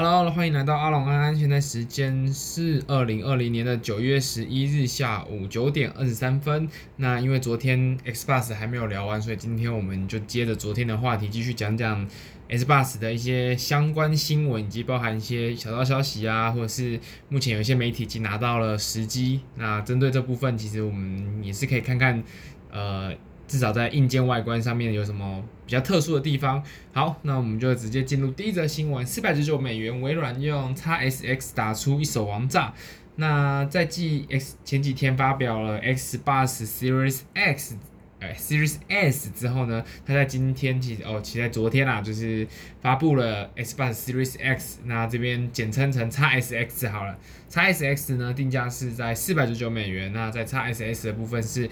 Hello，欢迎来到阿龙安安。现在时间是二零二零年的九月十一日下午九点二十三分。那因为昨天 Xbox 还没有聊完，所以今天我们就接着昨天的话题继续讲讲 Xbox 的一些相关新闻，以及包含一些小道消息啊，或者是目前有一些媒体已经拿到了时机。那针对这部分，其实我们也是可以看看，呃。至少在硬件外观上面有什么比较特殊的地方？好，那我们就直接进入第一则新闻：四百九十九美元，微软用 XSX 打出一手王炸。那在继 X 前几天发表了 X 八十 Series X，呃，Series S 之后呢，它在今天其实哦，其实在昨天啦，就是发布了 Xbox Series X，那这边简称成 XSX 好了。XSX 呢，定价是在四百九十九美元，那在 XSS 的部分是。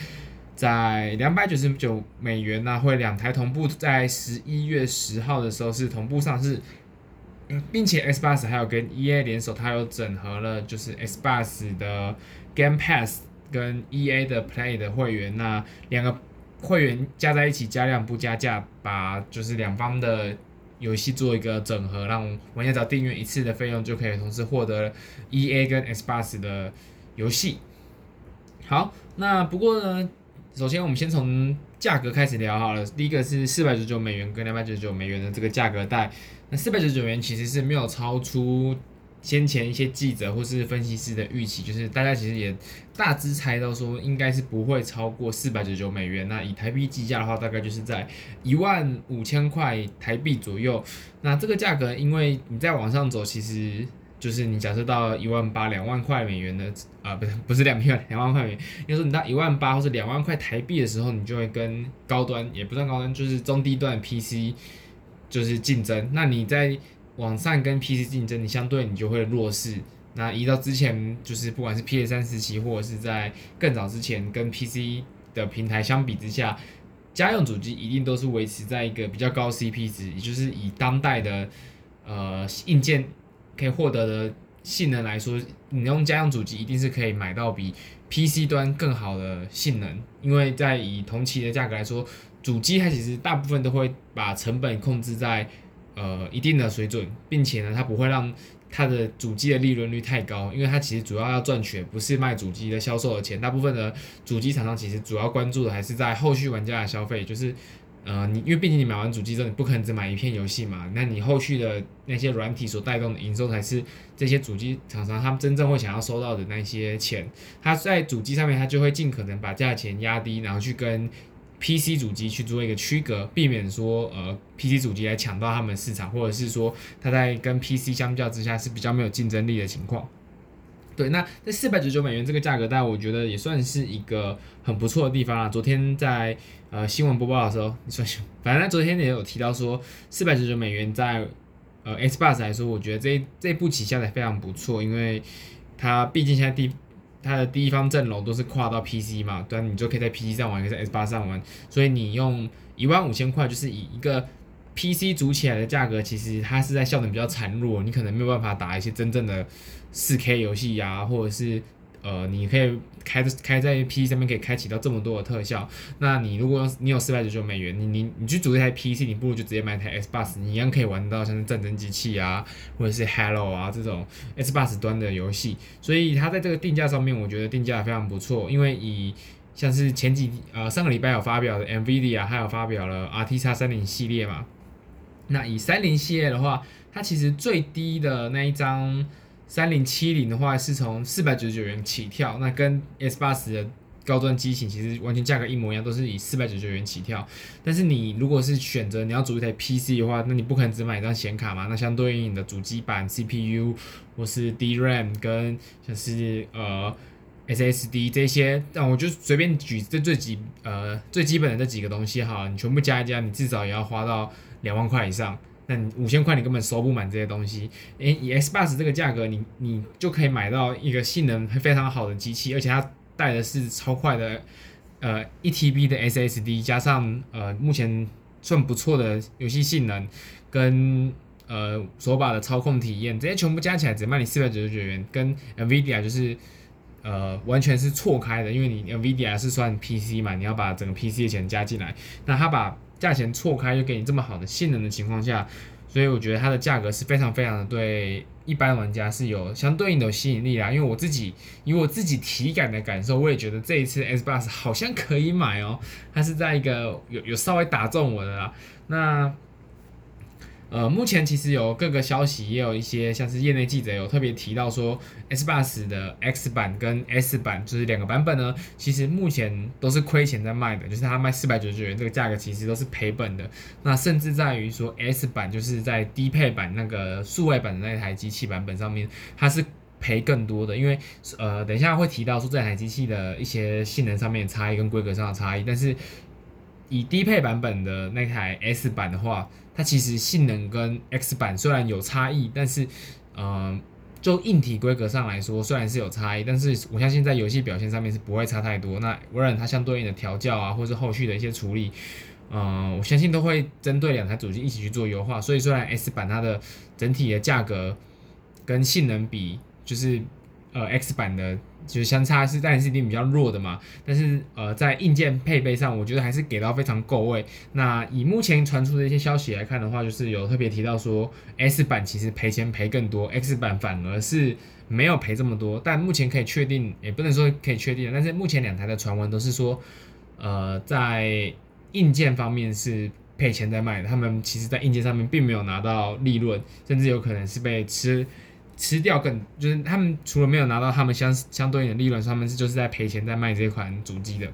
在两百九十九美元呢，会两台同步，在十一月十号的时候是同步上市，并且 Xbox 还有跟 EA 联手，它有整合了就是 Xbox 的 Game Pass 跟 EA 的 Play 的会员，那两个会员加在一起加量不加价，把就是两方的游戏做一个整合，让玩家只要订阅一次的费用就可以同时获得 EA 跟 Xbox 的游戏。好，那不过呢。首先，我们先从价格开始聊好了。第一个是四百九十九美元跟两百九十九美元的这个价格带。那四百九十九元其实是没有超出先前一些记者或是分析师的预期，就是大家其实也大致猜到说应该是不会超过四百九十九美元。那以台币计价的话，大概就是在一万五千块台币左右。那这个价格，因为你再往上走，其实。就是你假设到一万八两万块美元的啊，不是 不是两万 两万块美元，应该说你到一万八或者两万块台币的时候，你就会跟高端也不算高端，就是中低端 PC 就是竞争。那你在网上跟 PC 竞争，你相对你就会弱势。那移到之前就是不管是 PS3 时期，或者是在更早之前跟 PC 的平台相比之下，家用主机一定都是维持在一个比较高 CP 值，也就是以当代的呃硬件。可以获得的性能来说，你用家用主机一定是可以买到比 PC 端更好的性能，因为在以同期的价格来说，主机它其实大部分都会把成本控制在呃一定的水准，并且呢，它不会让它的主机的利润率太高，因为它其实主要要赚取不是卖主机的销售的钱，大部分的主机厂商其实主要关注的还是在后续玩家的消费，就是。呃，你因为毕竟你买完主机之后，你不可能只买一片游戏嘛，那你后续的那些软体所带动的营收，才是这些主机厂商他们真正会想要收到的那些钱。他在主机上面，他就会尽可能把价钱压低，然后去跟 PC 主机去做一个区隔，避免说呃 PC 主机来抢到他们市场，或者是说他在跟 PC 相较之下是比较没有竞争力的情况。对，那这四百九十九美元这个价格带，我觉得也算是一个很不错的地方啊。昨天在呃新闻播报的时候，你说反正昨天也有提到说，四百九十九美元在呃 Xbox 来说，我觉得这这部棋下的非常不错，因为它毕竟现在第它的第一方阵容都是跨到 PC 嘛，对，你就可以在 PC 上玩，可以在 Xbox 上玩，所以你用一万五千块，就是以一个 PC 组起来的价格，其实它是在效能比较孱弱，你可能没有办法打一些真正的。四 K 游戏呀，或者是呃，你可以开开在 PC 上面可以开启到这么多的特效。那你如果你有四百九十九美元，你你你去组一台 PC，你不如就直接买台 Xbox，你一样可以玩到像是战争机器啊，或者是 Halo 啊这种 Xbox 端的游戏。所以它在这个定价上面，我觉得定价非常不错。因为以像是前几呃上个礼拜有发表的 NVIDIA，还有发表了 RTX 三零系列嘛。那以三零系列的话，它其实最低的那一张。三零七零的话是从四百九十九元起跳，那跟 S 八十的高端机型其实完全价格一模一样，都是以四百九十九元起跳。但是你如果是选择你要组一台 PC 的话，那你不可能只买一张显卡嘛？那相对应你的主机板、CPU 或是 DRAM 跟像是呃 SSD 这些，那我就随便举这最基呃最基本的这几个东西哈，你全部加一加，你至少也要花到两万块以上。那你五千块你根本收不满这些东西，诶，以 Xbox 这个价格，你你就可以买到一个性能非常好的机器，而且它带的是超快的，呃，一 TB 的 SSD，加上呃目前算不错的游戏性能，跟呃手把的操控体验，这些全部加起来只卖你四百九十九元，跟 NVIDIA 就是呃完全是错开的，因为你 NVIDIA 是算 PC 嘛，你要把整个 PC 的钱加进来，那它把价钱错开又给你这么好的性能的情况下，所以我觉得它的价格是非常非常的对一般玩家是有相对应的吸引力啦。因为我自己以我自己体感的感受，我也觉得这一次 S Bus 好像可以买哦，它是在一个有有稍微打中我的啦。那呃，目前其实有各个消息，也有一些像是业内记者有特别提到说，S Bus 的 X 版跟 S 版就是两个版本呢，其实目前都是亏钱在卖的，就是它卖四百九十九元这个价格其实都是赔本的。那甚至在于说 S 版就是在低配版那个数位版的那台机器版本上面，它是赔更多的，因为呃，等一下会提到说这台机器的一些性能上面的差异跟规格上的差异，但是。以低配版本的那台 S 版的话，它其实性能跟 X 版虽然有差异，但是，呃，就硬体规格上来说，虽然是有差异，但是我相信在游戏表现上面是不会差太多。那微软它相对应的调教啊，或是后续的一些处理，呃，我相信都会针对两台主机一起去做优化。所以虽然 S 版它的整体的价格跟性能比，就是呃 X 版的。就是相差是，当然是一定比较弱的嘛。但是呃，在硬件配备上，我觉得还是给到非常够位。那以目前传出的一些消息来看的话，就是有特别提到说，S 版其实赔钱赔更多，X 版反而是没有赔这么多。但目前可以确定，也不能说可以确定，但是目前两台的传闻都是说，呃，在硬件方面是赔钱在卖的。他们其实在硬件上面并没有拿到利润，甚至有可能是被吃。吃掉更就是他们除了没有拿到他们相相对应的利润，他们是就是在赔钱在卖这款主机的。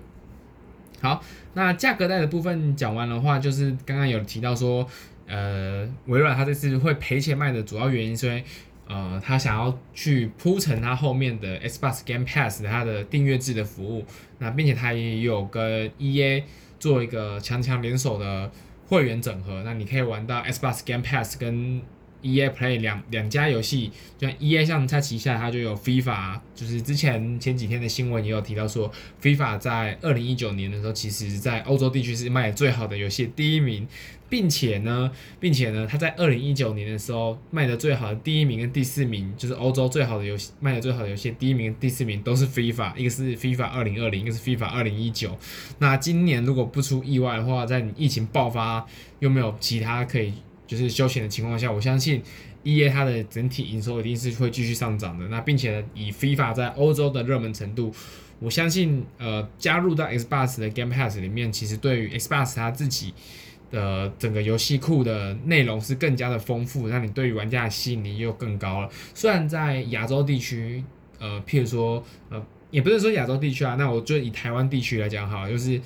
好，那价格带的部分讲完的话，就是刚刚有提到说，呃，微软它这次会赔钱卖的主要原因，是因为呃，他想要去铺陈它后面的 Xbox Game Pass 它的订阅制的服务，那并且它也有跟 EA 做一个强强联手的会员整合，那你可以玩到 Xbox Game Pass 跟 EA Play 两两家游戏，就像 EA 像它旗下它就有 FIFA，就是之前前几天的新闻也有提到说，FIFA 在二零一九年的时候，其实在欧洲地区是卖的最好的游戏第一名，并且呢，并且呢，它在二零一九年的时候卖的最好的第一名跟第四名，就是欧洲最好的游戏卖的最好的游戏第一名跟第四名都是 FIFA，一个是 FIFA 二零二零，一个是 FIFA 二零一九。那今年如果不出意外的话，在你疫情爆发又没有其他可以。就是休闲的情况下，我相信 EA 它的整体营收一定是会继续上涨的。那并且以 FIFA 在欧洲的热门程度，我相信呃加入到 Xbox 的 Game Pass 里面，其实对于 Xbox 它自己的整个游戏库的内容是更加的丰富，那你对于玩家的吸引力又更高了。虽然在亚洲地区，呃，譬如说呃，也不是说亚洲地区啊，那我就以台湾地区来讲好，就是。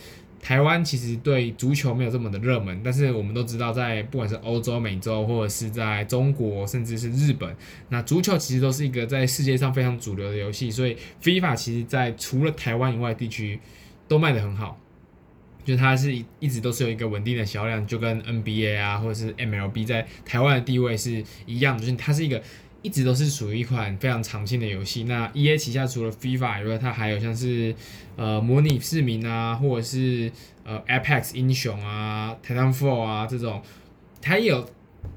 台湾其实对足球没有这么的热门，但是我们都知道，在不管是欧洲、美洲，或者是在中国，甚至是日本，那足球其实都是一个在世界上非常主流的游戏。所以，FIFA 其实在除了台湾以外地区都卖得很好，就它是一直都是有一个稳定的销量，就跟 NBA 啊，或者是 MLB 在台湾的地位是一样的，就是它是一个。一直都是属于一款非常长青的游戏。那 EA 旗下除了 FIFA 以外，它还有像是呃模拟市民啊，或者是呃 Apex 英雄啊、Titanfall 啊这种，它也有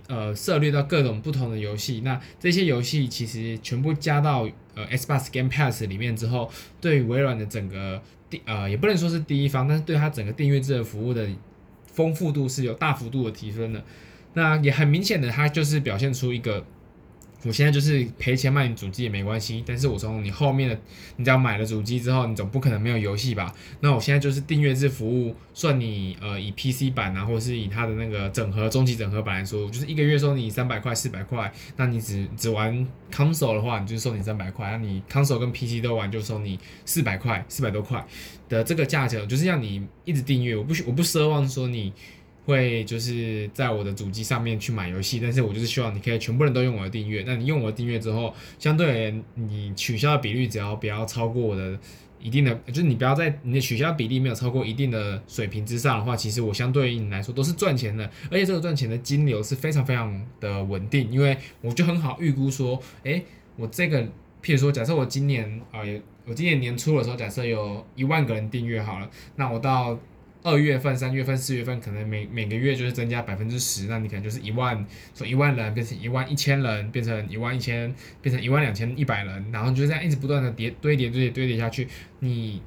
呃涉猎到各种不同的游戏。那这些游戏其实全部加到呃 Xbox Game Pass 里面之后，对于微软的整个第呃也不能说是第一方，但是对它整个订阅制的服务的丰富度是有大幅度的提升的。那也很明显的，它就是表现出一个。我现在就是赔钱卖你主机也没关系，但是我从你后面的，你只要买了主机之后，你总不可能没有游戏吧？那我现在就是订阅制服务，算你呃以 PC 版啊，或是以它的那个整合终极整合版来说，就是一个月收你三百块、四百块，那你只只玩 console 的话，你就收你三百块，那你 console 跟 PC 都玩就收你四百块、四百多块的这个价钱，就是让你一直订阅，我不我不奢望说你。会就是在我的主机上面去买游戏，但是我就是希望你可以全部人都用我的订阅。那你用我的订阅之后，相对而言你取消的比率只要不要超过我的一定的，就是你不要在你的取消比例没有超过一定的水平之上的话，其实我相对于你来说都是赚钱的，而且这个赚钱的金流是非常非常的稳定，因为我就很好预估说，诶，我这个譬如说，假设我今年啊，我今年年初的时候，假设有一万个人订阅好了，那我到。二月份、三月份、四月份，可能每每个月就是增加百分之十，那你可能就是一万，从一万人变成一万一千人，变成一万一千，变成一万两千一百人，然后就这样一直不断的叠堆叠堆叠堆叠下去。你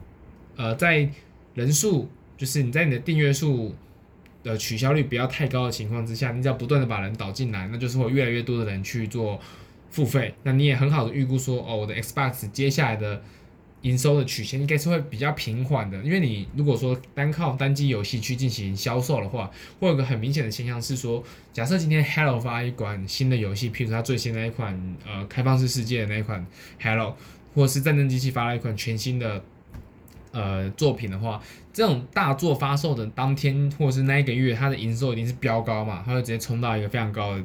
呃在人数，就是你在你的订阅数的取消率不要太高的情况之下，你只要不断的把人导进来，那就是会越来越多的人去做付费。那你也很好的预估说，哦，我的 Xbox 接下来的营收的曲线应该是会比较平缓的，因为你如果说单靠单机游戏去进行销售的话，会有个很明显的现象是说，假设今天 Hello 发一款新的游戏，譬如说它最新的一款呃开放式世界的那一款 Halo，或者是战争机器发了一款全新的。呃，作品的话，这种大作发售的当天或者是那一个月，它的营收一定是飙高嘛，它会直接冲到一个非常高的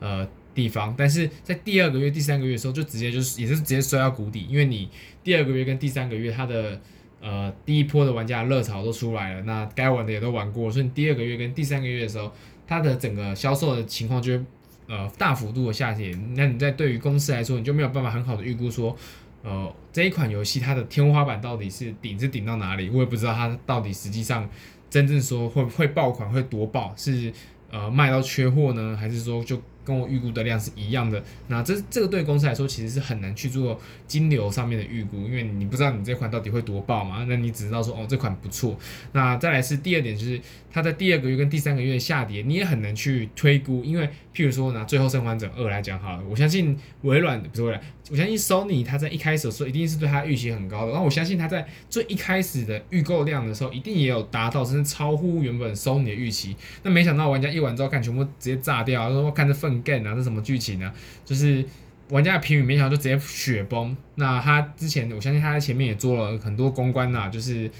呃地方。但是在第二个月、第三个月的时候，就直接就是也是直接摔到谷底，因为你第二个月跟第三个月，它的呃第一波的玩家热潮都出来了，那该玩的也都玩过，所以你第二个月跟第三个月的时候，它的整个销售的情况就会呃大幅度的下跌。那你在对于公司来说，你就没有办法很好的预估说。呃，这一款游戏它的天花板到底是顶是顶到哪里？我也不知道它到底实际上真正说会会爆款会多爆，是呃卖到缺货呢，还是说就？跟我预估的量是一样的，那这这个对公司来说其实是很难去做金流上面的预估，因为你不知道你这款到底会多爆嘛，那你只知道说哦这款不错。那再来是第二点，就是它在第二个月跟第三个月下跌，你也很难去推估，因为譬如说拿《最后生还者二》来讲好了，我相信微软不是微软，我相信 Sony 它在一开始的时候一定是对它预期很高的，然后我相信它在最一开始的预购量的时候，一定也有达到甚至超乎原本 Sony 的预期。那没想到玩家一玩之后看全部直接炸掉，说看这粪。干啊，这什么剧情呢？就是玩家的评语没想到就直接雪崩。那他之前，我相信他在前面也做了很多公关呐，就是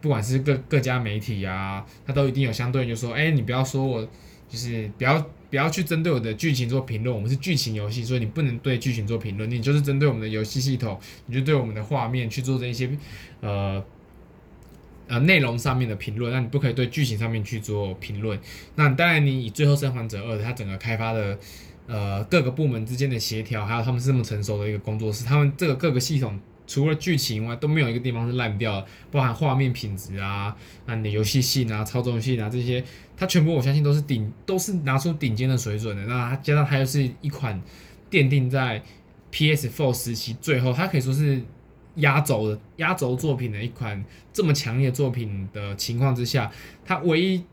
不管是各各家媒体啊，他都一定有相对就说，哎，你不要说我，就是不要不要去针对我的剧情做评论，我们是剧情游戏，所以你不能对剧情做评论，你就是针对我们的游戏系统，你就对我们的画面去做这一些呃。呃，内容上面的评论，那你不可以对剧情上面去做评论。那当然，你以《最后生还者二》它整个开发的呃各个部门之间的协调，还有他们是这么成熟的一个工作室，他们这个各个系统除了剧情外都没有一个地方是烂掉的，包含画面品质啊，那你的游戏性啊、操纵性啊这些，它全部我相信都是顶都是拿出顶尖的水准的。那它加上它又是一款奠定在 PS4 时期最后，它可以说是。压轴的压轴作品的一款这么强烈作品的情况之下，它唯一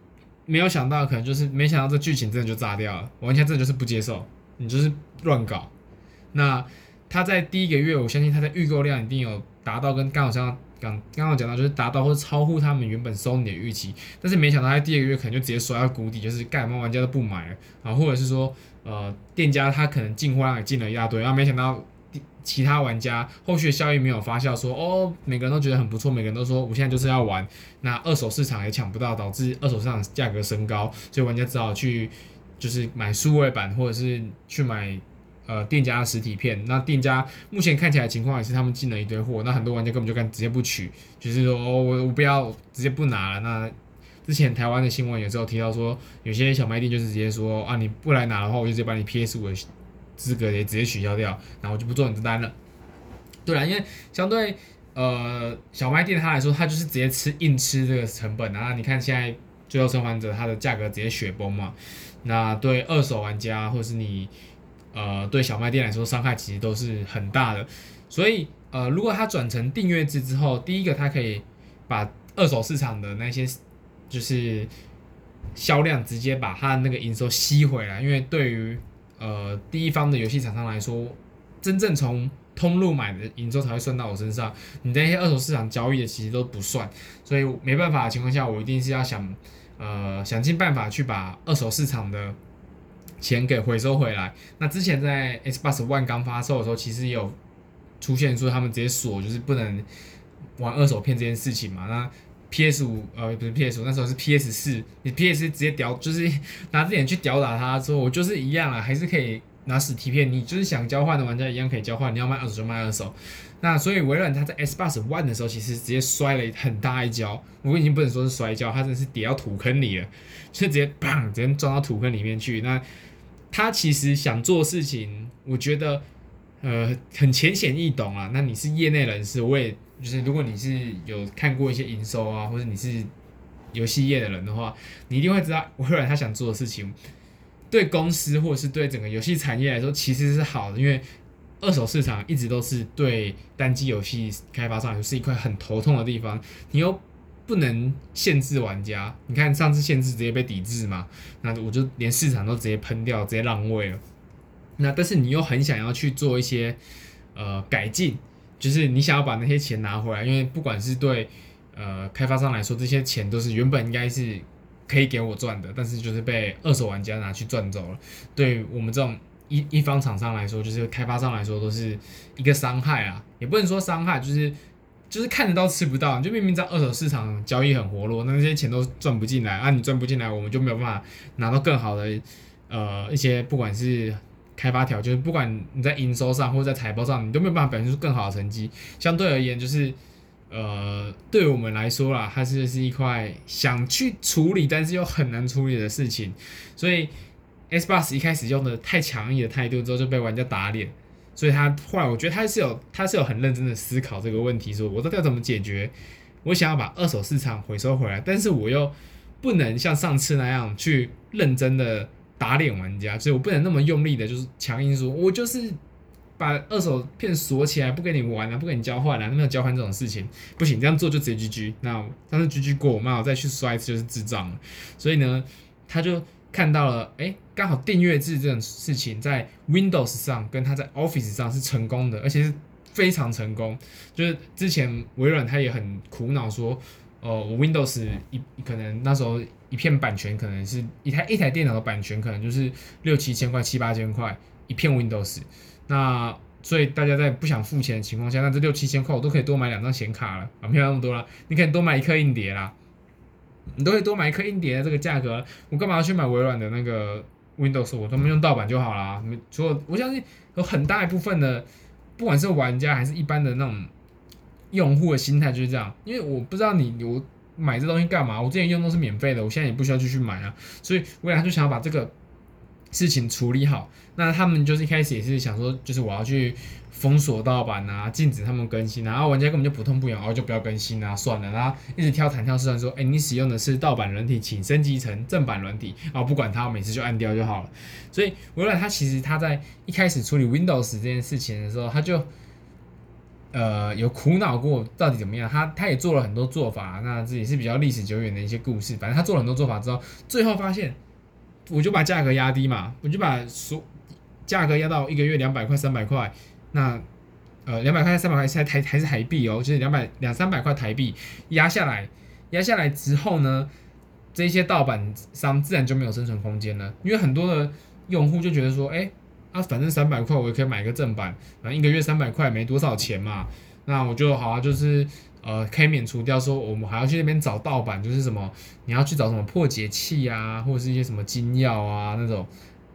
没有想到可能就是没想到这剧情真的就炸掉了，完全真的就是不接受，你就是乱搞。那他在第一个月，我相信他的预购量一定有达到跟刚好像刚刚好讲到就是达到或者超乎他们原本收你的预期，但是没想到他第二个月可能就直接摔到谷底，就是干嘛玩家都不买了啊，或者是说呃店家他可能进货量也进了一大堆，然后没想到。其他玩家后续的效益没有发酵，说哦，每个人都觉得很不错，每个人都说我现在就是要玩，那二手市场也抢不到，导致二手市场价格升高，所以玩家只好去就是买数位版，或者是去买呃店家的实体片。那店家目前看起来情况也是他们进了一堆货，那很多玩家根本就干直接不取，就是说我我不要直接不拿了。那之前台湾的新闻有时候提到说，有些小卖店就是直接说啊你不来拿的话，我就直接把你 PS 五的。资格也直接取消掉，然后就不做你的单了。对啊，因为相对呃小卖店它来说，它就是直接吃硬吃这个成本。啊你看现在最后生还者它的价格直接雪崩嘛，那对二手玩家或是你呃对小卖店来说伤害其实都是很大的。所以呃如果它转成订阅制之后，第一个它可以把二手市场的那些就是销量直接把它那个营收吸回来，因为对于呃，第一方的游戏厂商来说，真正从通路买的营收才会算到我身上，你那些二手市场交易的其实都不算，所以没办法的情况下，我一定是要想，呃，想尽办法去把二手市场的钱给回收回来。那之前在 Xbox One 刚发售的时候，其实也有出现说他们直接锁，就是不能玩二手片这件事情嘛，那。P.S. 五呃不是 P.S. 五，那时候是 P.S. 四，你 P.S. 直接屌，就是 拿这点去屌打他，说我就是一样啊，还是可以拿实体片，你就是想交换的玩家一样可以交换，你要卖二手就卖二手。那所以微软它在 Xbox One 的时候，其实直接摔了很大一跤，我已经不能说是摔跤，它真的是跌到土坑里了，就直接砰，直接撞到土坑里面去。那他其实想做事情，我觉得呃很浅显易懂啊。那你是业内人士，我也。就是如果你是有看过一些营收啊，或者你是游戏业的人的话，你一定会知道微软他想做的事情，对公司或者是对整个游戏产业来说其实是好的，因为二手市场一直都是对单机游戏开发商来说是一块很头痛的地方。你又不能限制玩家。你看上次限制直接被抵制嘛，那我就连市场都直接喷掉，直接让位了。那但是你又很想要去做一些呃改进，就是你想要把那些钱拿回来，因为不管是对呃开发商来说，这些钱都是原本应该是可以给我赚的，但是就是被二手玩家拿去赚走了。对我们这种一一方厂商来说，就是开发商来说，都是一个伤害啊，也不能说伤害，就是就是看得到吃不到。你就明明在二手市场交易很活络，那那些钱都赚不进来啊，你赚不进来，我们就没有办法拿到更好的呃一些不管是。开发条就是不管你在营收上或者在财报上，你都没有办法表现出更好的成绩。相对而言，就是呃，对我们来说啦，它是是一块想去处理，但是又很难处理的事情。所以 Xbox 一开始用的太强硬的态度之后，就被玩家打脸。所以他后来，我觉得他是有他是有很认真的思考这个问题，说我到底要怎么解决？我想要把二手市场回收回来，但是我又不能像上次那样去认真的。打脸玩家，所以我不能那么用力的，就是强硬说，我就是把二手片锁起来，不跟你玩了，不跟你交换了，啊，没有交换这种事情，不行，这样做就直接 GG。那但是 GG 过，我妈我再去刷一次就是智障了。所以呢，他就看到了，哎，刚好订阅制这种事情在 Windows 上跟他在 Office 上是成功的，而且是非常成功。就是之前微软他也很苦恼说。哦，我 Windows 一可能那时候一片版权可能是一台一台电脑的版权可能就是六七千块七八千块一片 Windows，那所以大家在不想付钱的情况下，那这六七千块我都可以多买两张显卡了啊，没有那么多了，你可以多买一颗硬碟啦，你都可以多买一颗硬碟的这个价格，我干嘛要去买微软的那个 Windows？我他妈用盗版就好啦。除了我相信有很大一部分的，不管是玩家还是一般的那种。用户的心态就是这样，因为我不知道你我买这东西干嘛，我之前用都是免费的，我现在也不需要继续买啊，所以未来他就想要把这个事情处理好。那他们就是一开始也是想说，就是我要去封锁盗版啊，禁止他们更新，然后玩家根本就不痛不痒，然后就不要更新啊，算了，然后一直挑弹跳试玩说，哎，你使用的是盗版软体，请升级成正版软体，然后不管它，我每次就按掉就好了。所以微软他其实他在一开始处理 Windows 这件事情的时候，他就。呃，有苦恼过到底怎么样？他他也做了很多做法，那这也是比较历史久远的一些故事。反正他做了很多做法之后，最后发现，我就把价格压低嘛，我就把所价格压到一个月两百块、三百块。那呃，两百块、三百块，现在台还是台币哦，就是两百两三百块台币压下来，压下来之后呢，这些盗版商自然就没有生存空间了，因为很多的用户就觉得说，哎。啊，反正三百块我也可以买个正版，啊一个月三百块没多少钱嘛，那我就好啊，就是呃可以免除掉说我们还要去那边找盗版，就是什么你要去找什么破解器啊，或者是一些什么金钥啊那种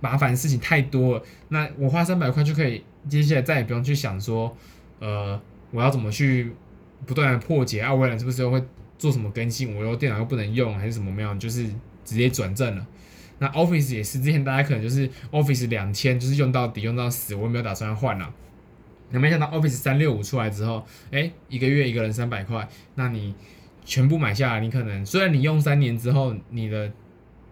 麻烦事情太多了，那我花三百块就可以，接下来再也不用去想说，呃我要怎么去不断的破解啊，微软是不是又会做什么更新，我又电脑又不能用还是什么没有，就是直接转正了。那 Office 也是，之前大家可能就是 Office 两千，就是用到底用到死，我也没有打算换了。那没想到 Office 三六五出来之后，哎、一个月一个人三百块，那你全部买下来，你可能虽然你用三年之后，你的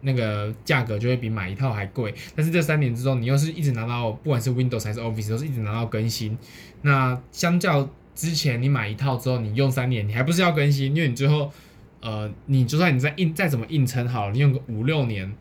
那个价格就会比买一套还贵，但是这三年之后，你又是一直拿到，不管是 Windows 还是 Office，都是一直拿到更新。那相较之前你买一套之后，你用三年，你还不是要更新？因为你最后，呃，你就算你再硬再怎么硬撑好了，你用个五六年。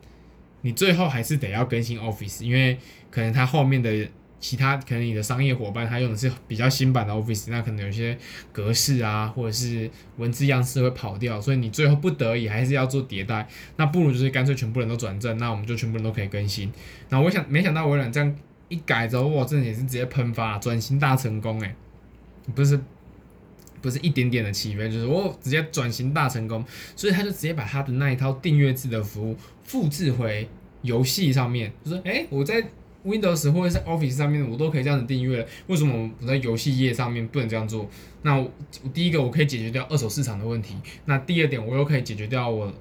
你最后还是得要更新 Office，因为可能它后面的其他可能你的商业伙伴他用的是比较新版的 Office，那可能有些格式啊或者是文字样式会跑掉，所以你最后不得已还是要做迭代。那不如就是干脆全部人都转正，那我们就全部人都可以更新。那我想没想到微软这样一改之后，哇，真的也是直接喷发，转型大成功诶，不是不是一点点的起飞，就是我直接转型大成功，所以他就直接把他的那一套订阅制的服务。复制回游戏上面，就说，诶，我在 Windows 或者是 Office 上面，我都可以这样子订阅，为什么我在游戏页上面不能这样做？那我第一个我可以解决掉二手市场的问题，那第二点我又可以解决掉我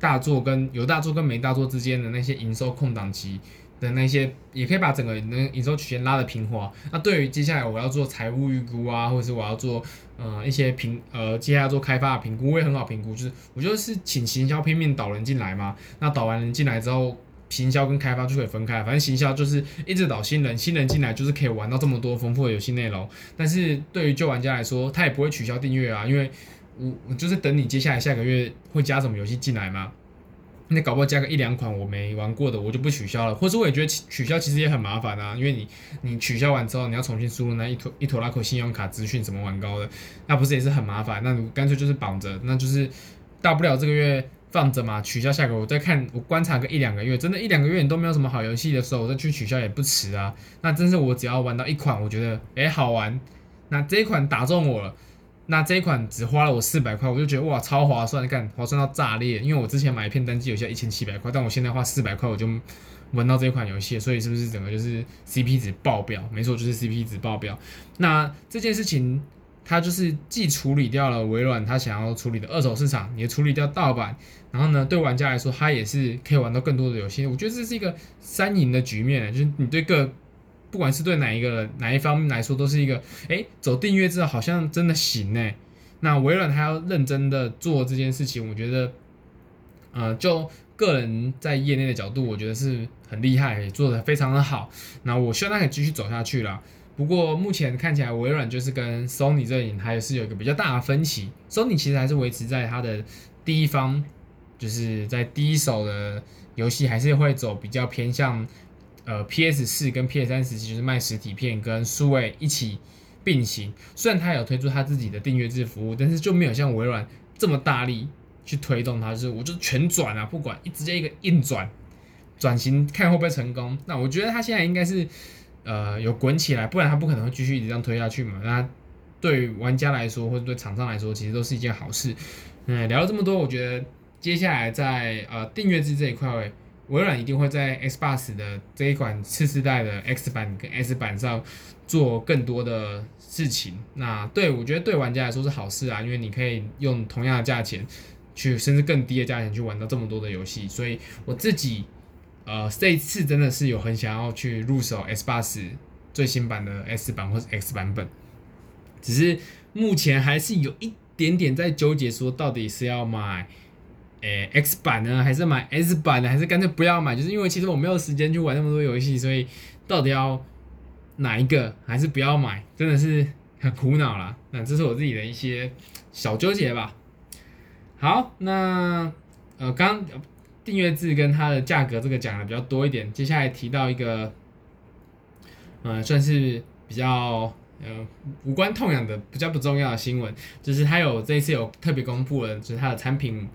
大作跟有大作跟没大作之间的那些营收空档期的那些，也可以把整个那营收曲线拉得平滑。那对于接下来我要做财务预估啊，或者是我要做。呃，一些评呃，接下来做开发的评估，我也很好评估，就是我就是请行销片面导人进来嘛，那导完人进来之后，行销跟开发就可以分开，反正行销就是一直导新人，新人进来就是可以玩到这么多丰富的游戏内容，但是对于旧玩家来说，他也不会取消订阅啊，因为我我就是等你接下来下个月会加什么游戏进来吗？那搞不好加个一两款我没玩过的，我就不取消了。或者我也觉得取消其实也很麻烦啊，因为你你取消完之后，你要重新输入那一坨一坨拉口信用卡资讯怎么玩高的，那不是也是很麻烦？那你干脆就是绑着，那就是大不了这个月放着嘛，取消下个我再看，我观察个一两个月，真的，一两个月你都没有什么好游戏的时候，我再去取消也不迟啊。那真是我只要玩到一款，我觉得诶好玩，那这一款打中我了。那这一款只花了我四百块，我就觉得哇超划算，干划算到炸裂！因为我之前买一片单机游戏一千七百块，但我现在花四百块我就玩到这款游戏，所以是不是整个就是 CP 值爆表？没错，就是 CP 值爆表。那这件事情它就是既处理掉了微软它想要处理的二手市场，也处理掉盗版，然后呢对玩家来说，它也是可以玩到更多的游戏。我觉得这是一个三赢的局面，就是你对各。不管是对哪一个哪一方面来说，都是一个哎、走订阅制好像真的行呢。那微软还要认真的做这件事情，我觉得，呃，就个人在业内的角度，我觉得是很厉害，也做得非常的好。那我希望它可以继续走下去啦。不过目前看起来，微软就是跟 Sony 这里还是有一个比较大的分歧。Sony 其实还是维持在它的第一方，就是在第一手的游戏还是会走比较偏向。呃，PS 四跟 PS 三时期就是卖实体片跟数位一起并行。虽然它有推出它自己的订阅制服务，但是就没有像微软这么大力去推动它。就是我就全转啊，不管一直接一个硬转转型，看会不会成功。那我觉得它现在应该是呃有滚起来，不然它不可能会继续一直这样推下去嘛。那对玩家来说，或者对厂商来说，其实都是一件好事。嗯，聊了这么多，我觉得接下来在呃订阅制这一块。微软一定会在 Xbox 的这一款次世代的 X 版跟 S 版上做更多的事情。那对我觉得对玩家来说是好事啊，因为你可以用同样的价钱去，甚至更低的价钱去玩到这么多的游戏。所以我自己呃这一次真的是有很想要去入手 S 八十最新版的 S 版或者 X 版本，只是目前还是有一点点在纠结，说到底是要买。诶，X 版呢，还是买 S 版呢？还是干脆不要买？就是因为其实我没有时间去玩那么多游戏，所以到底要哪一个，还是不要买？真的是很苦恼啦。那这是我自己的一些小纠结吧。好，那呃，刚订阅制跟它的价格这个讲的比较多一点，接下来提到一个，呃，算是比较呃无关痛痒的比较不重要的新闻，就是它有这一次有特别公布了，就是它的产品。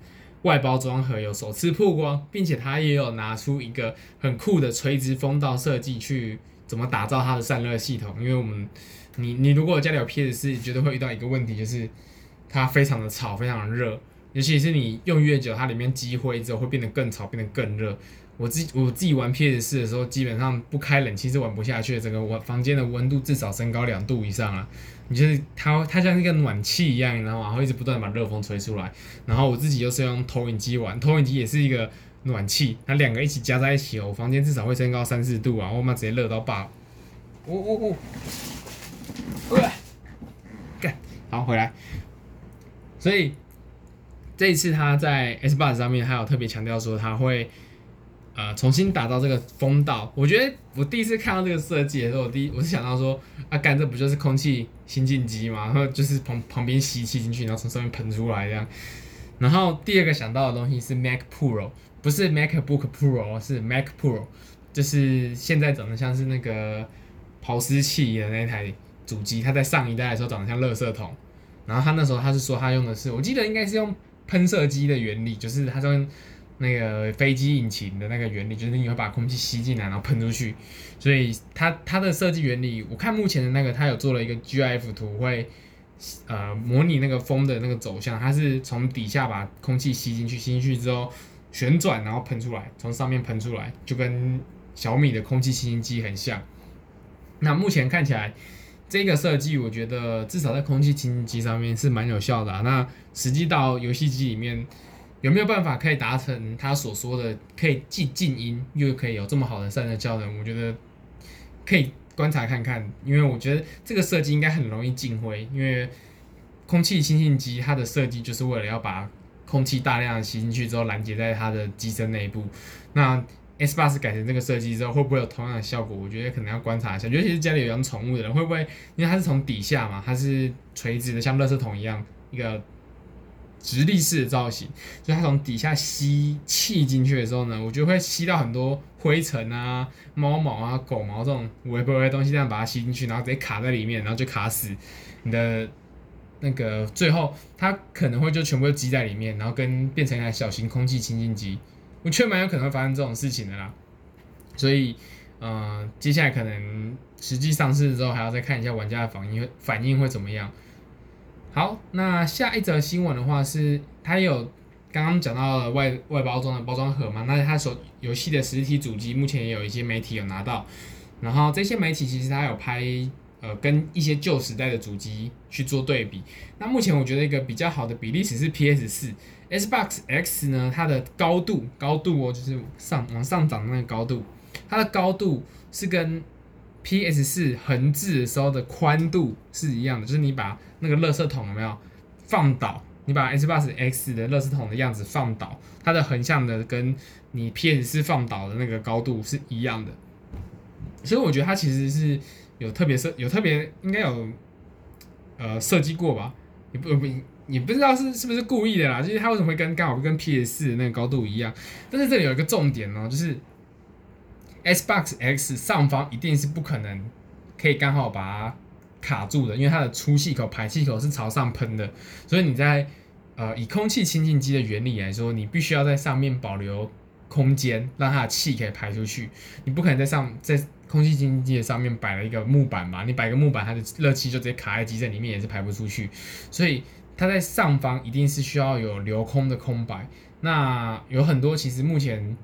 外包装盒有首次曝光，并且它也有拿出一个很酷的垂直风道设计去怎么打造它的散热系统。因为我们，你你如果家里有 PS4，绝对会遇到一个问题，就是它非常的吵，非常的热，尤其是你用越久，它里面积灰之后会变得更吵，变得更热。我自我自己玩 PS4 的时候，基本上不开冷气是玩不下去的，整个我房间的温度至少升高两度以上啊。你就是它，它像一个暖气一样，然后然后一直不断把热风吹出来。然后我自己又是用投影机玩，投影机也是一个暖气，它两个一起加在一起哦，我房间至少会升高三四度啊，我妈直接热到爆。呜呜呜，干，好回来。所以这一次他在 Xbox 上面还有特别强调说他会。呃，重新打造这个风道，我觉得我第一次看到这个设计的时候，我第一我是想到说，啊，干这不就是空气新净机吗？然后就是旁旁边吸气进去，然后从上面喷出来这样。然后第二个想到的东西是 Mac Pro，不是 MacBook Pro，是 Mac Pro，就是现在长得像是那个刨丝器的那台主机，它在上一代的时候长得像垃圾桶。然后他那时候他是说他用的是，我记得应该是用喷射机的原理，就是他用。那个飞机引擎的那个原理，就是你会把空气吸进来，然后喷出去。所以它它的设计原理，我看目前的那个，它有做了一个 GIF 图，会呃模拟那个风的那个走向。它是从底下把空气吸进去，吸进去之后旋转，然后喷出来，从上面喷出来，就跟小米的空气清新机很像。那目前看起来，这个设计我觉得至少在空气清新机上面是蛮有效的啊。那实际到游戏机里面。有没有办法可以达成他所说的，可以既静音又可以有这么好的散热效能？我觉得可以观察看看，因为我觉得这个设计应该很容易进灰，因为空气清新机它的设计就是为了要把空气大量吸进去之后拦截在它的机身内部。那 Xbox 改成这个设计之后，会不会有同样的效果？我觉得可能要观察一下，尤其是家里有养宠物的人，会不会因为它是从底下嘛，它是垂直的，像垃圾桶一样一个。直立式的造型，所以它从底下吸气进去的时候呢，我觉得会吸到很多灰尘啊、猫毛啊、狗毛这种微波微的东西，这样把它吸进去，然后直接卡在里面，然后就卡死你的那个，最后它可能会就全部都积在里面，然后跟变成一台小型空气清净机，我觉得蛮有可能会发生这种事情的啦。所以，嗯、呃，接下来可能实际上市之后，还要再看一下玩家的反应反应会怎么样。好，那下一则新闻的话是，它有刚刚讲到了外外包装的包装盒嘛？那它手游戏的实体主机目前也有一些媒体有拿到，然后这些媒体其实它有拍呃跟一些旧时代的主机去做对比。那目前我觉得一个比较好的比例尺是 PS 四，Xbox X 呢，它的高度高度哦，就是上往上涨的那个高度，它的高度是跟 PS 四横置的时候的宽度是一样的，就是你把那个垃圾桶有没有放倒？你把 Xbox X 的垃圾桶的样子放倒，它的横向的跟你 PS 四放倒的那个高度是一样的。所以我觉得它其实是有特别设，有特别应该有呃设计过吧？也不不也不知道是是不是故意的啦，就是它为什么会跟刚好跟 PS 四那个高度一样？但是这里有一个重点哦，就是 Xbox X 上方一定是不可能可以刚好把它。卡住的，因为它的出气口、排气口是朝上喷的，所以你在呃以空气清净机的原理来说，你必须要在上面保留空间，让它的气可以排出去。你不可能在上在空气清净机的上面摆了一个木板吧？你摆个木板，它的热气就直接卡在机身里面，也是排不出去。所以它在上方一定是需要有留空的空白。那有很多其实目前。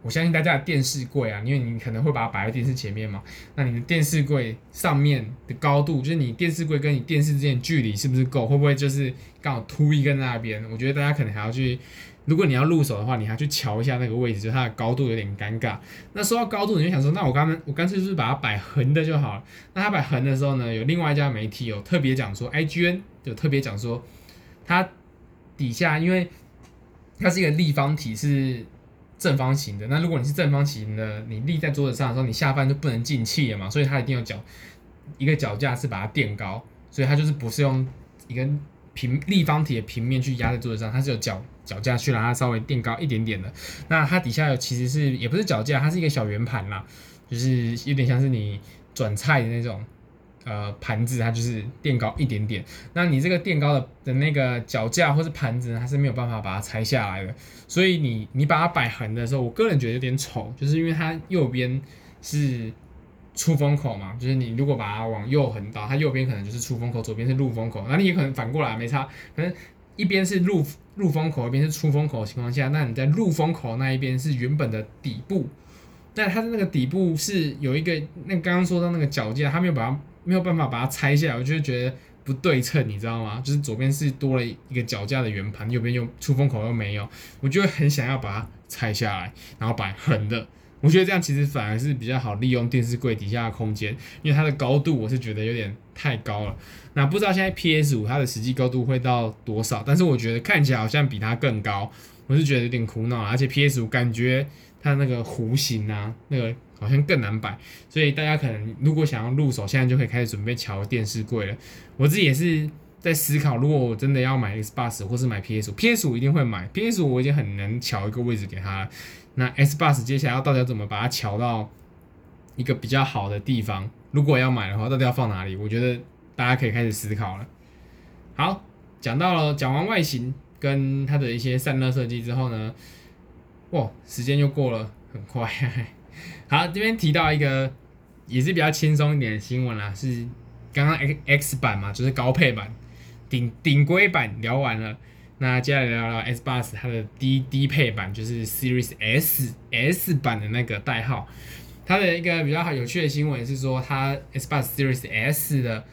我相信大家的电视柜啊，因为你可能会把它摆在电视前面嘛，那你的电视柜上面的高度，就是你电视柜跟你电视之间距离是不是够？会不会就是刚好凸一个那边？我觉得大家可能还要去，如果你要入手的话，你还去瞧一下那个位置，就它的高度有点尴尬。那说到高度，你就想说，那我刚我干脆就是把它摆横的就好了。那它摆横的时候呢，有另外一家媒体有特别讲说，IGN 就特别讲说，它底下因为它是一个立方体是。正方形的，那如果你是正方形的，你立在桌子上的时候，你下翻就不能进气了嘛，所以它一定要脚一个脚架是把它垫高，所以它就是不是用一个平立方体的平面去压在桌子上，它是有脚脚架去让它稍微垫高一点点的。那它底下有其实是也不是脚架，它是一个小圆盘啦，就是有点像是你转菜的那种。呃，盘子它就是垫高一点点，那你这个垫高的的那个脚架或是盘子呢，它是没有办法把它拆下来的，所以你你把它摆横的时候，我个人觉得有点丑，就是因为它右边是出风口嘛，就是你如果把它往右横倒，它右边可能就是出风口，左边是入风口，那你也可能反过来没差，可能一边是入入风口，一边是出风口的情况下，那你在入风口那一边是原本的底部，那它的那个底部是有一个，那刚刚说到那个脚架，它没有把它。没有办法把它拆下来，我就会觉得不对称，你知道吗？就是左边是多了一个脚架的圆盘，右边又出风口又没有，我就会很想要把它拆下来，然后摆横的。我觉得这样其实反而是比较好利用电视柜底下的空间，因为它的高度我是觉得有点太高了。那不知道现在 PS 五它的实际高度会到多少？但是我觉得看起来好像比它更高，我是觉得有点苦恼。而且 PS 五感觉它那个弧形啊，那个。好像更难摆，所以大家可能如果想要入手，现在就可以开始准备乔电视柜了。我自己也是在思考，如果我真的要买 Xbox 或是买 PS 五，PS 五一定会买，PS 五我已经很能乔一个位置给他那 Xbox 接下来要到底要怎么把它调到一个比较好的地方？如果要买的话，到底要放哪里？我觉得大家可以开始思考了。好，讲到了，讲完外形跟它的一些散热设计之后呢，哇，时间又过了很快。好，这边提到一个也是比较轻松一点的新闻啦，是刚刚 X X 版嘛，就是高配版、顶顶规版聊完了，那接下来聊聊 Xbox 它的低低配版，就是 Series S S 版的那个代号。它的一个比较有趣的新闻是说，它 Xbox Series S 的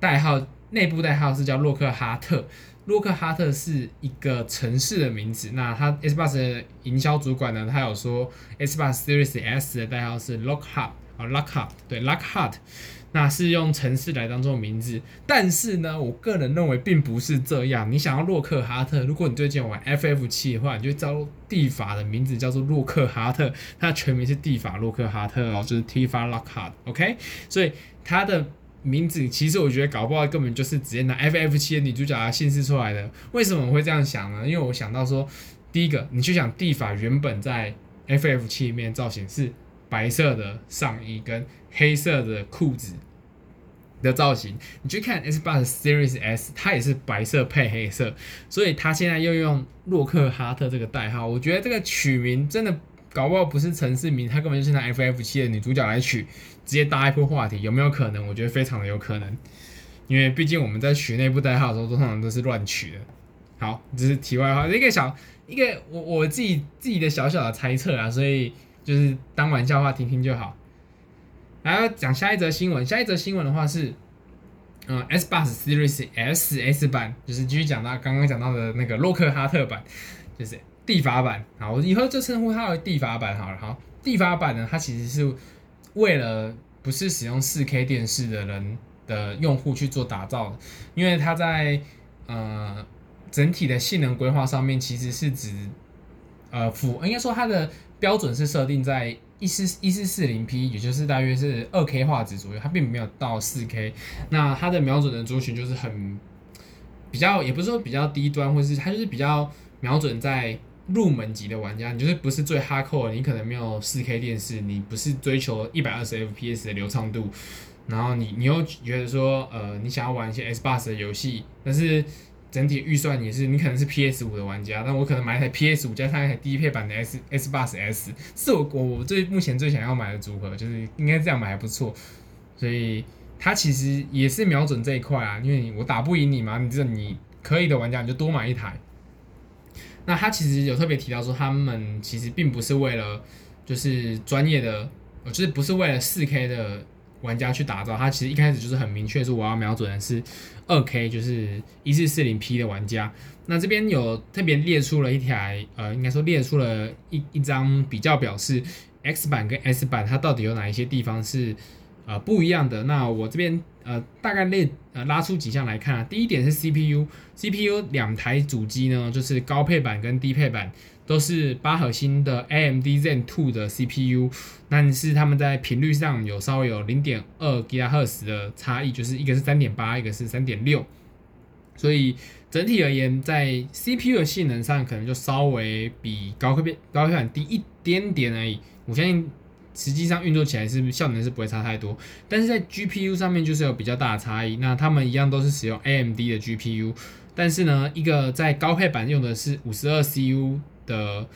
代号内部代号是叫洛克哈特。洛克哈特是一个城市的名字。那他 Xbox 的营销主管呢，他有说 Xbox Series S 的代号是 Lockhart 啊，Lockhart 对 Lockhart，那是用城市来当做名字。但是呢，我个人认为并不是这样。你想要洛克哈特，如果你最近玩 FF 七的话，你就知道蒂法的名字叫做洛克哈特，它的全名是蒂法洛克哈特哦，就是 Tifa Lockhart，OK？所以它的。名字，其实我觉得搞不好根本就是直接拿 FF 七的女主角来姓氏出来的。为什么我会这样想呢？因为我想到说，第一个，你去想地法原本在 FF 七里面造型是白色的上衣跟黑色的裤子的造型，你去看 Xbox Series S，它也是白色配黑色，所以它现在又用洛克哈特这个代号，我觉得这个取名真的。搞不好不是陈世明，他根本就是拿 FF 七的女主角来取，直接搭一波话题，有没有可能？我觉得非常的有可能，因为毕竟我们在取内部代号的时候，通常都是乱取的。好，这是题外话，一个小一个我我自己自己的小小的猜测啊，所以就是当玩笑话听听就好。来要讲下一则新闻，下一则新闻的话是，嗯，Xbox Series S S 版，就是继续讲到刚刚讲到的那个洛克哈特版，就是。地法版，好，我以后就称呼它为地法版好了。好，地法版呢，它其实是为了不是使用 4K 电视的人的用户去做打造的，因为它在呃整体的性能规划上面，其实是指呃符，应该说它的标准是设定在一四一四四零 P，也就是大约是二 K 画质左右，它并没有到 4K。那它的瞄准的族群就是很比较，也不是说比较低端，或是它就是比较瞄准在。入门级的玩家，你就是不是最哈扣你可能没有 4K 电视，你不是追求一百二十 FPS 的流畅度，然后你你又觉得说，呃，你想要玩一些 Xbox 的游戏，但是整体预算也是，你可能是 PS 五的玩家，但我可能买一台 PS 五加上一台低配版的 S S Bus S，是我我我最目前最想要买的组合，就是应该这样买还不错，所以它其实也是瞄准这一块啊，因为我打不赢你嘛，你这你可以的玩家你就多买一台。那他其实有特别提到说，他们其实并不是为了就是专业的，就是不是为了四 K 的玩家去打造。他其实一开始就是很明确说，我要瞄准的是二 K，就是一四四零 P 的玩家。那这边有特别列出了一台，呃，应该说列出了一一张比较表示 X 版跟 S 版它到底有哪一些地方是。呃，不一样的。那我这边呃，大概列呃拉出几项来看啊。第一点是 CPU，CPU 两台主机呢，就是高配版跟低配版都是八核心的 AMD Zen 2的 CPU，但是他们在频率上有稍微有零点二 GHz 的差异，就是一个是三点八，一个是三点六，所以整体而言，在 CPU 的性能上可能就稍微比高配高配版低一点点而已。我相信。实际上运作起来是效能是不会差太多，但是在 GPU 上面就是有比较大的差异。那他们一样都是使用 AMD 的 GPU，但是呢，一个在高配版用的是五十二 CU 的，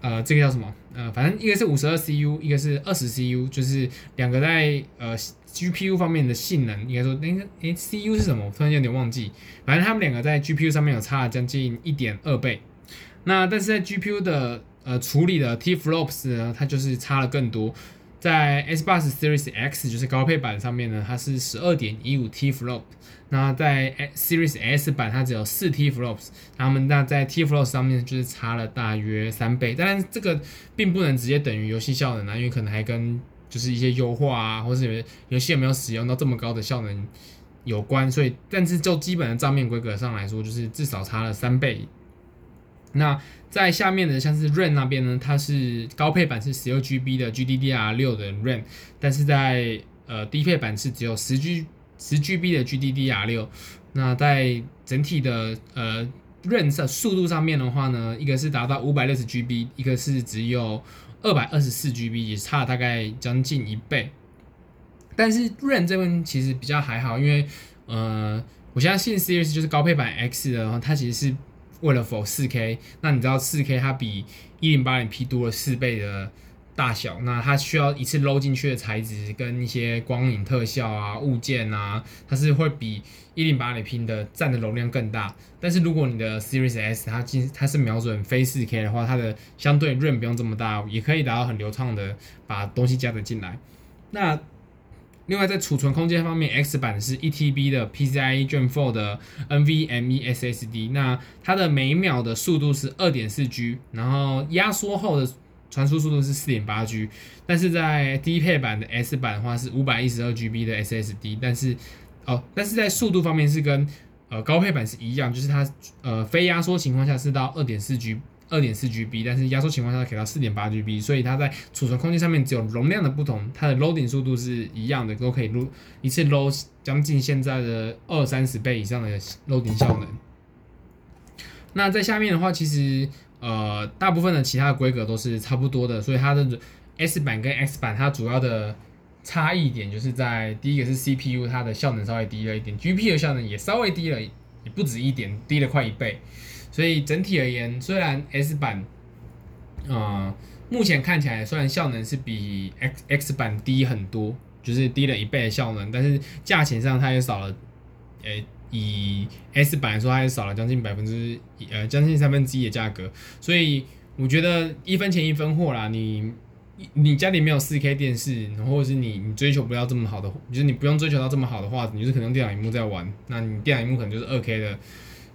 呃，这个叫什么？呃，反正一个是五十二 CU，一个是二十 CU，就是两个在呃 GPU 方面的性能，应该说那个诶 CU 是什么？我突然有点忘记。反正他们两个在 GPU 上面有差了将近一点二倍。那但是在 GPU 的呃，处理的 TFLOPS 呢，它就是差了更多。在 Xbox Series X 就是高配版上面呢，它是十二点一五 TFLOP。那在 Series S 版它只有四 TFLOPS。它们那在 TFLOPS 上面就是差了大约三倍。当然这个并不能直接等于游戏效能啊，因为可能还跟就是一些优化啊，或是游戏有没有使用到这么高的效能有关。所以，但是就基本的账面规格上来说，就是至少差了三倍。那在下面的像是 RAM 那边呢，它是高配版是十六 GB 的 GDDR6 的 RAM，但是在呃低配版是只有十 G 十 GB 的 GDDR6。那在整体的呃 RAM 的速度上面的话呢，一个是达到五百六十 GB，一个是只有二百二十四 GB，也差了大概将近一倍。但是 RAM 这边其实比较还好，因为呃我相信 Series 就是高配版 X 的话，它其实是。为了否四 K，那你知道 4K 它比 1080P 多了四倍的大小，那它需要一次搂进去的材质跟一些光影特效啊、物件啊，它是会比 1080P 的占的容量更大。但是如果你的 Series S 它进它是瞄准非 4K 的话，它的相对 RAM 不用这么大，也可以达到很流畅的把东西加得进来。那另外，在储存空间方面，X 版是一 TB 的 PCIe Gen 4的 NVMe SSD，那它的每秒的速度是二点四 G，然后压缩后的传输速度是四点八 G。但是在低配版的 S 版的话是五百一十二 GB 的 SSD，但是哦，但是在速度方面是跟呃高配版是一样，就是它呃非压缩情况下是到二点四 G 二点四 GB，但是压缩情况下给到四点八 GB，所以它在储存空间上面只有容量的不同，它的 loading 速度是一样的，都可以录一次 load 将近现在的二三十倍以上的 loading 效能。那在下面的话，其实呃大部分的其他的规格都是差不多的，所以它的 S 版跟 X 版它主要的差异点就是在第一个是 CPU 它的效能稍微低了一点，GPU 的效能也稍微低了，也不止一点，低了快一倍。所以整体而言，虽然 S 版，呃，目前看起来虽然效能是比 X X 版低很多，就是低了一倍的效能，但是价钱上它也少了，呃，以 S 版来说，它也少了将近百分之一呃将近三分之一的价格。所以我觉得一分钱一分货啦，你你家里没有 4K 电视，或者是你你追求不到这么好的，就是你不用追求到这么好的画质，你就是可能用电脑荧幕在玩，那你电脑荧幕可能就是 2K 的。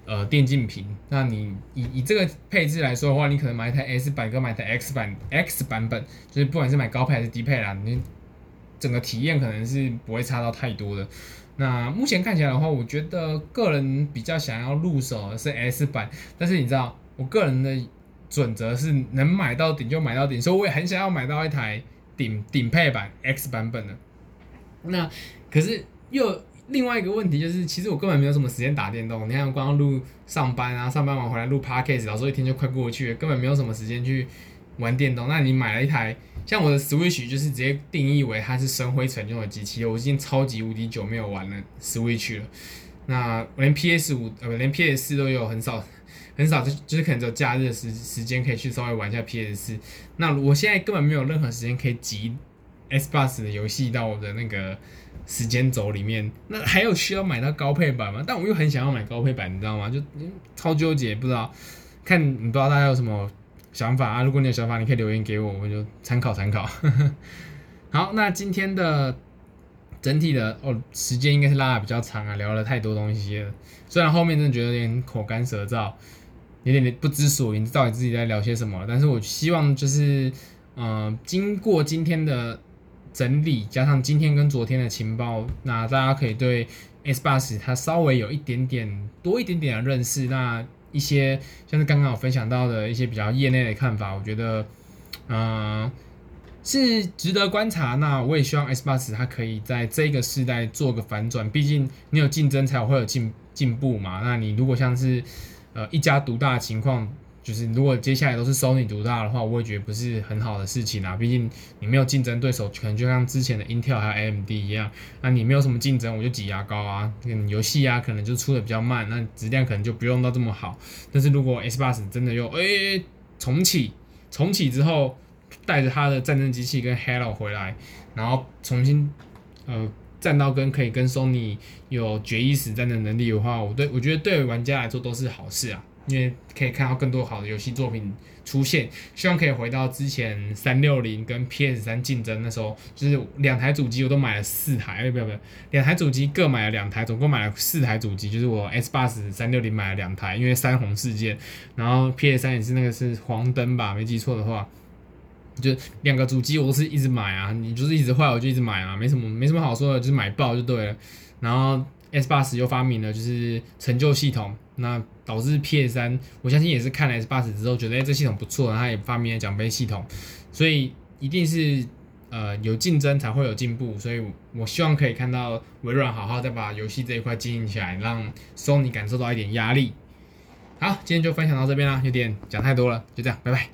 呃，电竞屏，那你以以这个配置来说的话，你可能买一台 S 版跟买台 X 版 X 版本，就是不管是买高配还是低配啦，你整个体验可能是不会差到太多的。那目前看起来的话，我觉得个人比较想要入手的是 S 版，但是你知道，我个人的准则是能买到顶就买到顶，所以我也很想要买到一台顶顶配版 X 版本的。那可是又。另外一个问题就是，其实我根本没有什么时间打电动。你看，光录上班啊，上班完回来录 podcast，老说一天就快过去了，根本没有什么时间去玩电动。那你买了一台，像我的 Switch，就是直接定义为它是生灰尘用的机器。我已经超级无敌久没有玩了 Switch 了。那我连 PS 五呃不，连 PS 四都有很少很少，就就是可能只有假日的时时间可以去稍微玩一下 PS 四。那我现在根本没有任何时间可以集 Xbox 的游戏到我的那个。时间轴里面，那还有需要买到高配版吗？但我又很想要买高配版，你知道吗？就超纠结，不知道，看你不知道大家有什么想法啊？如果你有想法，你可以留言给我，我就参考参考。好，那今天的整体的哦，时间应该是拉的比较长啊，聊了太多东西了。虽然后面真的觉得有点口干舌燥，有点不知所云，到底自己在聊些什么。但是我希望就是，嗯、经过今天的。整理加上今天跟昨天的情报，那大家可以对 S bus 它稍微有一点点多一点点的认识。那一些像是刚刚我分享到的一些比较业内的看法，我觉得，嗯、是值得观察。那我也希望 S bus 它可以在这个时代做个反转，毕竟你有竞争才会有进进步嘛。那你如果像是呃一家独大的情况。就是如果接下来都是 Sony 独大的话，我也觉得不是很好的事情啊。毕竟你没有竞争对手，可能就像之前的 Intel 还有 AMD 一样，那你没有什么竞争，我就挤牙膏啊。嗯，游戏啊可能就出的比较慢，那质量可能就不用到这么好。但是如果 Xbox 真的又诶、重启，重启之后带着他的战争机器跟 Halo 回来，然后重新呃战到跟可以跟 Sony 有决一死战的能力的话，我对我觉得对玩家来说都是好事啊。因为可以看到更多好的游戏作品出现，希望可以回到之前三六零跟 PS 三竞争那时候，就是两台主机我都买了四台，哎不要不要，两台主机各买了两台，总共买了四台主机，就是我 Xbox 三六零买了两台，因为三红事件，然后 PS 三也是那个是黄灯吧，没记错的话，就两个主机我都是一直买啊，你就是一直坏我就一直买啊，没什么没什么好说的，就是买爆就对了，然后。Xbox 又发明了就是成就系统，那导致 PS 三，我相信也是看了 Xbox 之后觉得哎、这系统不错，然后也发明了奖杯系统，所以一定是呃有竞争才会有进步，所以我希望可以看到微软好好再把游戏这一块经营起来，让 Sony 感受到一点压力。好，今天就分享到这边啦，有点讲太多了，就这样，拜拜。